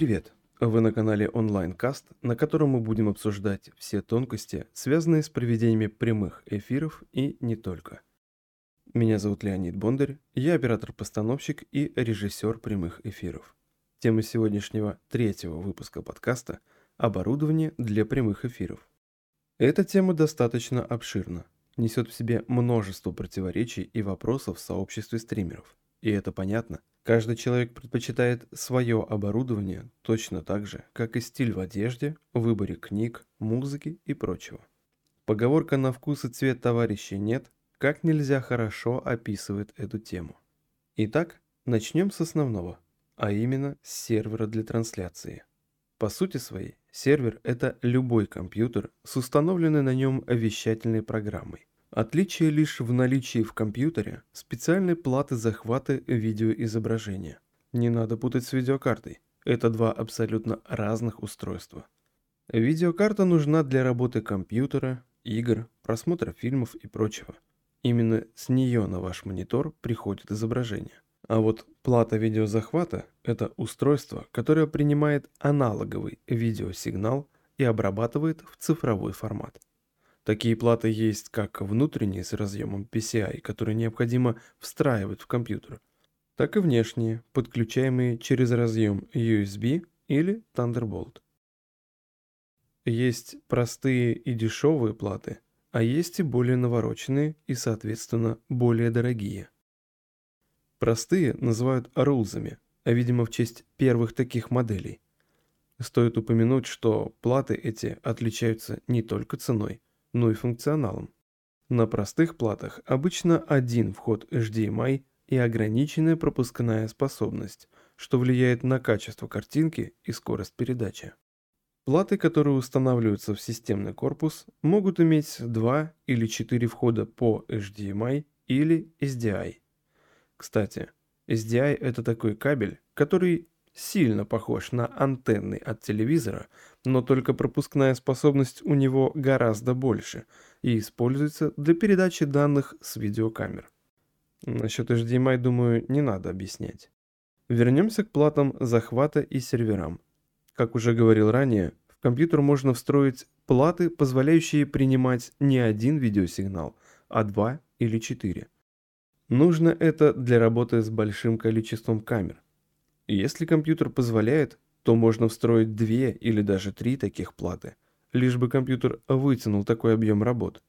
Привет! Вы на канале онлайн-каст, на котором мы будем обсуждать все тонкости, связанные с проведениями прямых эфиров и не только. Меня зовут Леонид Бондарь, я оператор-постановщик и режиссер прямых эфиров. Тема сегодняшнего третьего выпуска подкаста – оборудование для прямых эфиров. Эта тема достаточно обширна, несет в себе множество противоречий и вопросов в сообществе стримеров. И это понятно. Каждый человек предпочитает свое оборудование точно так же, как и стиль в одежде, выборе книг, музыки и прочего. Поговорка «на вкус и цвет товарищей нет» как нельзя хорошо описывает эту тему. Итак, начнем с основного, а именно с сервера для трансляции. По сути своей, сервер – это любой компьютер с установленной на нем вещательной программой. Отличие лишь в наличии в компьютере специальной платы захвата видеоизображения. Не надо путать с видеокартой. Это два абсолютно разных устройства. Видеокарта нужна для работы компьютера, игр, просмотра фильмов и прочего. Именно с нее на ваш монитор приходит изображение. А вот плата видеозахвата – это устройство, которое принимает аналоговый видеосигнал и обрабатывает в цифровой формат. Такие платы есть как внутренние с разъемом PCI, которые необходимо встраивать в компьютер, так и внешние, подключаемые через разъем USB или Thunderbolt. Есть простые и дешевые платы, а есть и более навороченные и, соответственно, более дорогие. Простые называют рулзами, а видимо в честь первых таких моделей. Стоит упомянуть, что платы эти отличаются не только ценой – но и функционалом. На простых платах обычно один вход HDMI и ограниченная пропускная способность, что влияет на качество картинки и скорость передачи. Платы, которые устанавливаются в системный корпус, могут иметь два или четыре входа по HDMI или SDI. Кстати, SDI это такой кабель, который сильно похож на антенны от телевизора, но только пропускная способность у него гораздо больше и используется для передачи данных с видеокамер. Насчет HDMI, думаю, не надо объяснять. Вернемся к платам захвата и серверам. Как уже говорил ранее, в компьютер можно встроить платы, позволяющие принимать не один видеосигнал, а два или четыре. Нужно это для работы с большим количеством камер – если компьютер позволяет, то можно встроить две или даже три таких платы, лишь бы компьютер вытянул такой объем работ.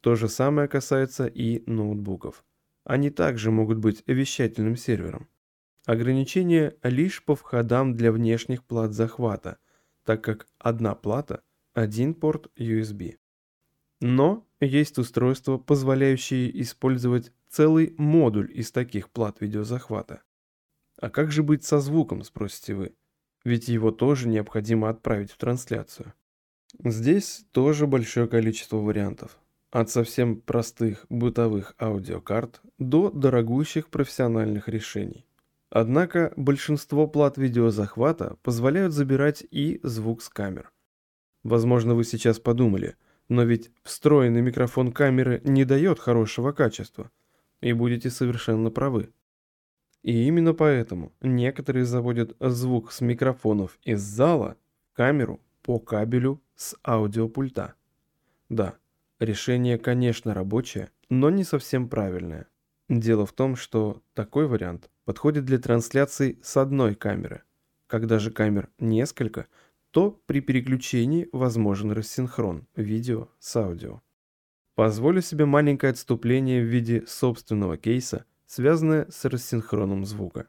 То же самое касается и ноутбуков. Они также могут быть вещательным сервером. Ограничение лишь по входам для внешних плат захвата, так как одна плата – один порт USB. Но есть устройства, позволяющие использовать целый модуль из таких плат видеозахвата. А как же быть со звуком, спросите вы? Ведь его тоже необходимо отправить в трансляцию. Здесь тоже большое количество вариантов. От совсем простых бытовых аудиокарт до дорогущих профессиональных решений. Однако большинство плат видеозахвата позволяют забирать и звук с камер. Возможно, вы сейчас подумали, но ведь встроенный микрофон камеры не дает хорошего качества. И будете совершенно правы. И именно поэтому некоторые заводят звук с микрофонов из зала в камеру по кабелю с аудиопульта. Да, решение, конечно, рабочее, но не совсем правильное. Дело в том, что такой вариант подходит для трансляции с одной камеры. Когда же камер несколько, то при переключении возможен рассинхрон видео с аудио. Позволю себе маленькое отступление в виде собственного кейса – связанное с рассинхроном звука.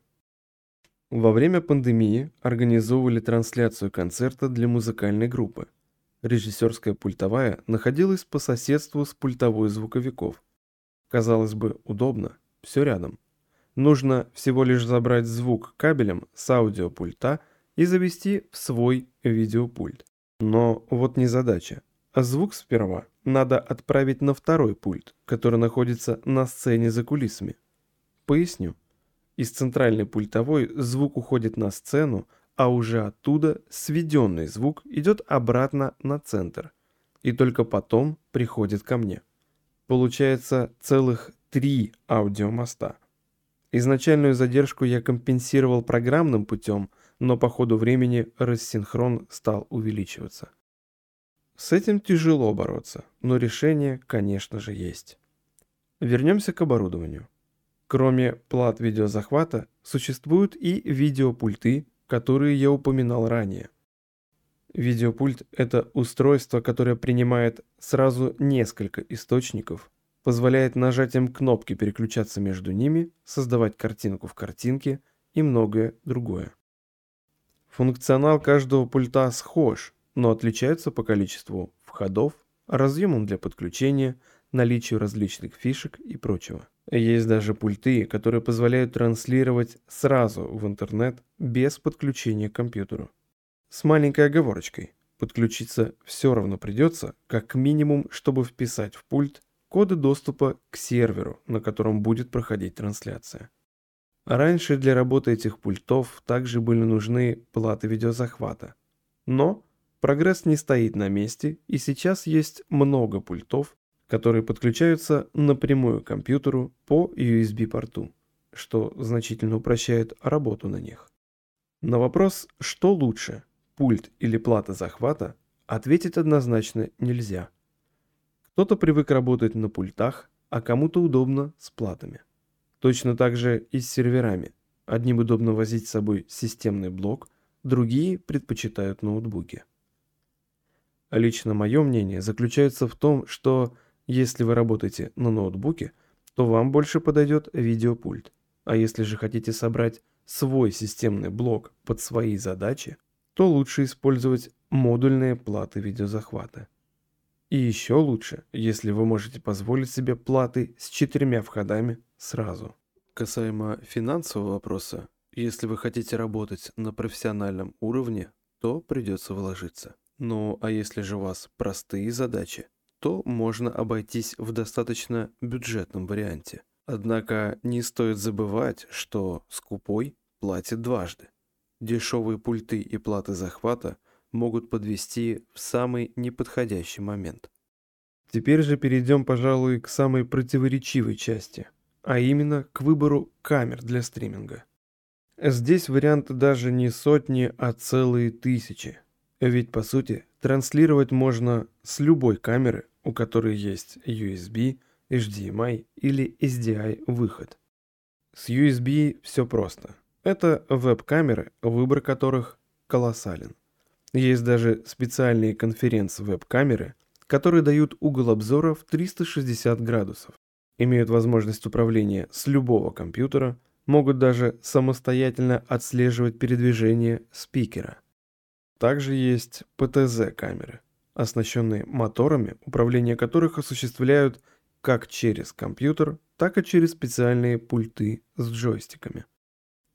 Во время пандемии организовывали трансляцию концерта для музыкальной группы. Режиссерская пультовая находилась по соседству с пультовой звуковиков. Казалось бы, удобно, все рядом. Нужно всего лишь забрать звук кабелем с аудиопульта и завести в свой видеопульт. Но вот не задача. А звук сперва надо отправить на второй пульт, который находится на сцене за кулисами. Поясню. Из центральной пультовой звук уходит на сцену, а уже оттуда сведенный звук идет обратно на центр. И только потом приходит ко мне. Получается целых три аудиомоста. Изначальную задержку я компенсировал программным путем, но по ходу времени рассинхрон стал увеличиваться. С этим тяжело бороться, но решение, конечно же, есть. Вернемся к оборудованию. Кроме плат видеозахвата, существуют и видеопульты, которые я упоминал ранее. Видеопульт – это устройство, которое принимает сразу несколько источников, позволяет нажатием кнопки переключаться между ними, создавать картинку в картинке и многое другое. Функционал каждого пульта схож, но отличаются по количеству входов, разъемам для подключения, наличию различных фишек и прочего. Есть даже пульты, которые позволяют транслировать сразу в интернет без подключения к компьютеру. С маленькой оговорочкой. Подключиться все равно придется, как минимум, чтобы вписать в пульт коды доступа к серверу, на котором будет проходить трансляция. Раньше для работы этих пультов также были нужны платы видеозахвата. Но прогресс не стоит на месте, и сейчас есть много пультов, которые подключаются напрямую к компьютеру по USB-порту, что значительно упрощает работу на них. На вопрос, что лучше, пульт или плата захвата, ответить однозначно нельзя. Кто-то привык работать на пультах, а кому-то удобно с платами. Точно так же и с серверами. Одним удобно возить с собой системный блок, другие предпочитают ноутбуки. Лично мое мнение заключается в том, что если вы работаете на ноутбуке, то вам больше подойдет видеопульт. А если же хотите собрать свой системный блок под свои задачи, то лучше использовать модульные платы видеозахвата. И еще лучше, если вы можете позволить себе платы с четырьмя входами сразу. Касаемо финансового вопроса, если вы хотите работать на профессиональном уровне, то придется вложиться. Ну а если же у вас простые задачи, то можно обойтись в достаточно бюджетном варианте. Однако не стоит забывать, что скупой платит дважды. Дешевые пульты и платы захвата могут подвести в самый неподходящий момент. Теперь же перейдем, пожалуй, к самой противоречивой части, а именно к выбору камер для стриминга. Здесь варианты даже не сотни, а целые тысячи. Ведь, по сути, транслировать можно с любой камеры, у которой есть USB, HDMI или SDI выход. С USB все просто. Это веб-камеры, выбор которых колоссален. Есть даже специальные конференц-веб-камеры, которые дают угол обзора в 360 градусов, имеют возможность управления с любого компьютера, могут даже самостоятельно отслеживать передвижение спикера. Также есть ПТЗ-камеры, оснащенные моторами, управление которых осуществляют как через компьютер, так и через специальные пульты с джойстиками.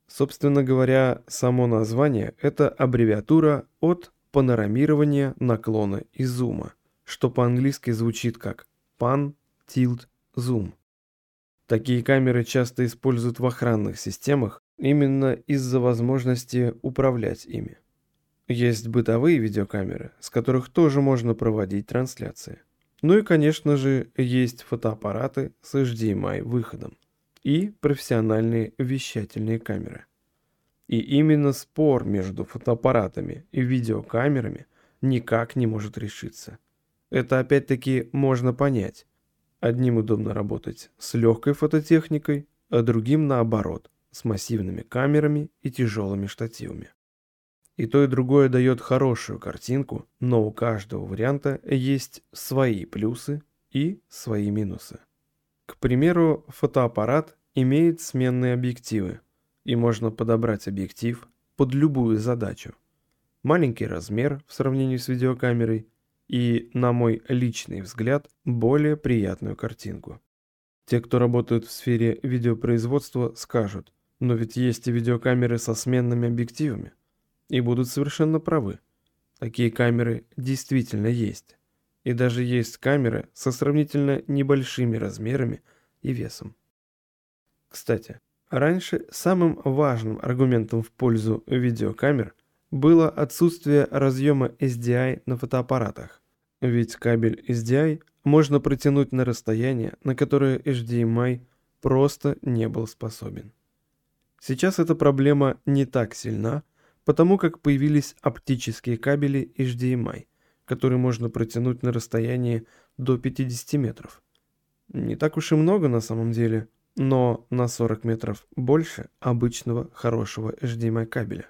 Собственно говоря, само название – это аббревиатура от панорамирования наклона и зума, что по-английски звучит как Pan, Tilt, Zoom. Такие камеры часто используют в охранных системах именно из-за возможности управлять ими. Есть бытовые видеокамеры, с которых тоже можно проводить трансляции. Ну и, конечно же, есть фотоаппараты с HDMI выходом и профессиональные вещательные камеры. И именно спор между фотоаппаратами и видеокамерами никак не может решиться. Это опять-таки можно понять. Одним удобно работать с легкой фототехникой, а другим наоборот, с массивными камерами и тяжелыми штативами. И то и другое дает хорошую картинку, но у каждого варианта есть свои плюсы и свои минусы. К примеру, фотоаппарат имеет сменные объективы, и можно подобрать объектив под любую задачу. Маленький размер в сравнении с видеокамерой и, на мой личный взгляд, более приятную картинку. Те, кто работают в сфере видеопроизводства, скажут, но ведь есть и видеокамеры со сменными объективами. И будут совершенно правы. Такие камеры действительно есть. И даже есть камеры со сравнительно небольшими размерами и весом. Кстати, раньше самым важным аргументом в пользу видеокамер было отсутствие разъема SDI на фотоаппаратах. Ведь кабель SDI можно протянуть на расстояние, на которое HDMI просто не был способен. Сейчас эта проблема не так сильна, потому как появились оптические кабели HDMI, которые можно протянуть на расстоянии до 50 метров. Не так уж и много на самом деле, но на 40 метров больше обычного хорошего HDMI кабеля.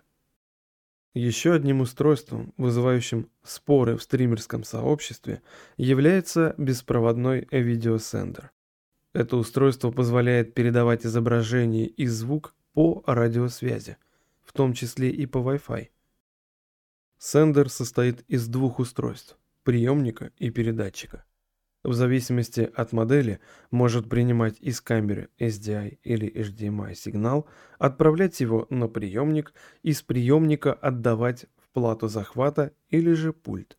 Еще одним устройством, вызывающим споры в стримерском сообществе, является беспроводной видеосендер. Это устройство позволяет передавать изображение и звук по радиосвязи, в том числе и по Wi-Fi. Сендер состоит из двух устройств – приемника и передатчика. В зависимости от модели может принимать из камеры SDI или HDMI сигнал, отправлять его на приемник, из приемника отдавать в плату захвата или же пульт.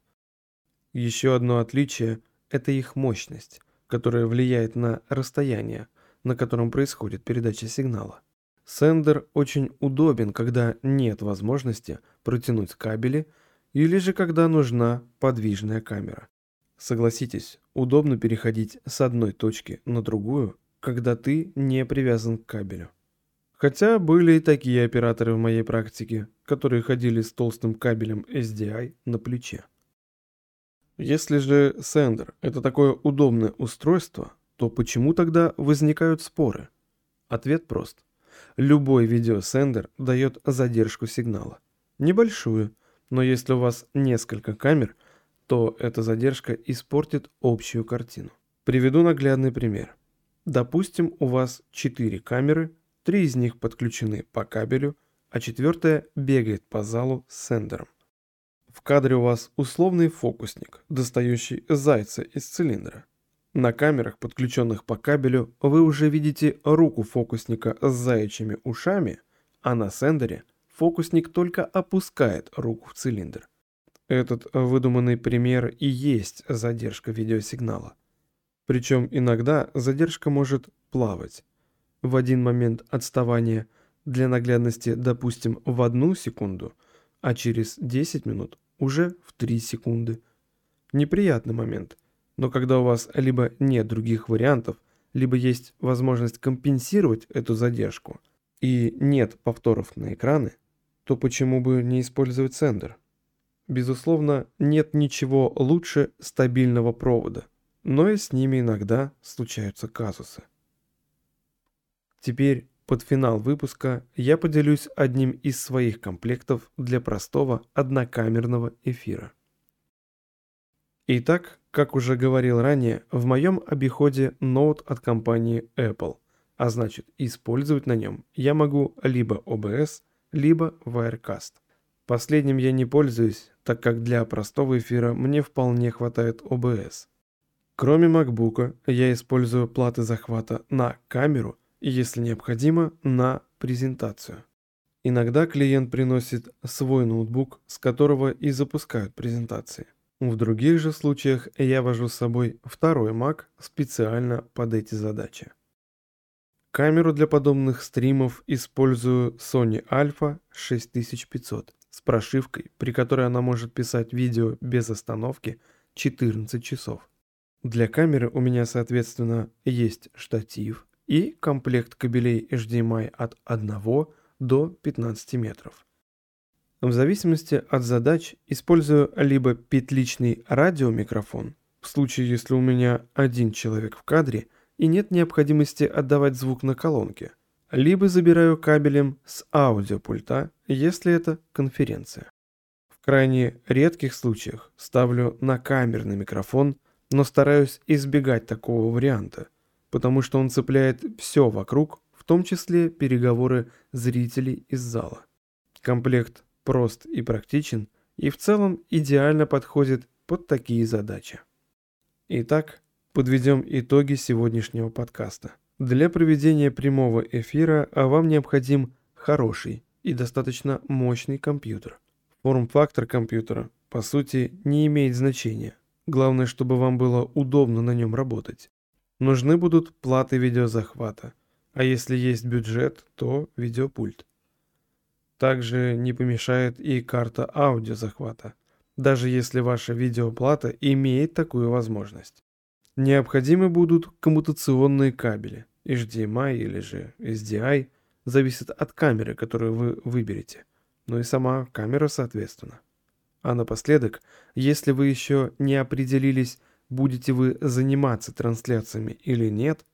Еще одно отличие – это их мощность – которая влияет на расстояние, на котором происходит передача сигнала. Сендер очень удобен, когда нет возможности протянуть кабели или же когда нужна подвижная камера. Согласитесь, удобно переходить с одной точки на другую, когда ты не привязан к кабелю. Хотя были и такие операторы в моей практике, которые ходили с толстым кабелем SDI на плече. Если же сендер – это такое удобное устройство, то почему тогда возникают споры? Ответ прост. Любой видеосендер дает задержку сигнала. Небольшую, но если у вас несколько камер, то эта задержка испортит общую картину. Приведу наглядный пример. Допустим, у вас 4 камеры, 3 из них подключены по кабелю, а четвертая бегает по залу с сендером. В кадре у вас условный фокусник, достающий зайца из цилиндра. На камерах, подключенных по кабелю, вы уже видите руку фокусника с заячьими ушами, а на сендере фокусник только опускает руку в цилиндр. Этот выдуманный пример и есть задержка видеосигнала. Причем иногда задержка может плавать. В один момент отставания для наглядности, допустим, в одну секунду, а через 10 минут уже в 3 секунды. Неприятный момент, но когда у вас либо нет других вариантов, либо есть возможность компенсировать эту задержку и нет повторов на экраны, то почему бы не использовать сендер? Безусловно, нет ничего лучше стабильного провода, но и с ними иногда случаются казусы. Теперь под финал выпуска я поделюсь одним из своих комплектов для простого однокамерного эфира. Итак, как уже говорил ранее, в моем обиходе ноут от компании Apple, а значит использовать на нем я могу либо OBS, либо Wirecast. Последним я не пользуюсь, так как для простого эфира мне вполне хватает OBS. Кроме MacBook, я использую платы захвата на камеру – если необходимо, на презентацию. Иногда клиент приносит свой ноутбук, с которого и запускают презентации. В других же случаях я вожу с собой второй Mac специально под эти задачи. Камеру для подобных стримов использую Sony Alpha 6500 с прошивкой, при которой она может писать видео без остановки 14 часов. Для камеры у меня, соответственно, есть штатив, и комплект кабелей HDMI от 1 до 15 метров. В зависимости от задач использую либо петличный радиомикрофон, в случае если у меня один человек в кадре и нет необходимости отдавать звук на колонке, либо забираю кабелем с аудиопульта, если это конференция. В крайне редких случаях ставлю на камерный микрофон, но стараюсь избегать такого варианта, потому что он цепляет все вокруг, в том числе переговоры зрителей из зала. Комплект прост и практичен, и в целом идеально подходит под такие задачи. Итак, подведем итоги сегодняшнего подкаста. Для проведения прямого эфира вам необходим хороший и достаточно мощный компьютер. Форм-фактор компьютера, по сути, не имеет значения. Главное, чтобы вам было удобно на нем работать. Нужны будут платы видеозахвата, а если есть бюджет, то видеопульт. Также не помешает и карта аудиозахвата, даже если ваша видеоплата имеет такую возможность. Необходимы будут коммутационные кабели, HDMI или же SDI, зависит от камеры, которую вы выберете. ну и сама камера соответственно. А напоследок, если вы еще не определились, будете вы заниматься трансляциями или нет,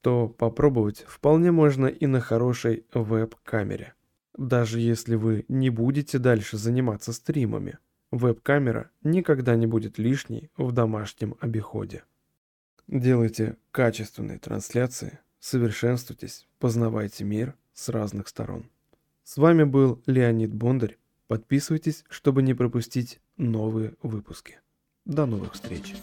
то попробовать вполне можно и на хорошей веб-камере. Даже если вы не будете дальше заниматься стримами, веб-камера никогда не будет лишней в домашнем обиходе. Делайте качественные трансляции, совершенствуйтесь, познавайте мир с разных сторон. С вами был Леонид Бондарь. Подписывайтесь, чтобы не пропустить новые выпуски. До новых встреч!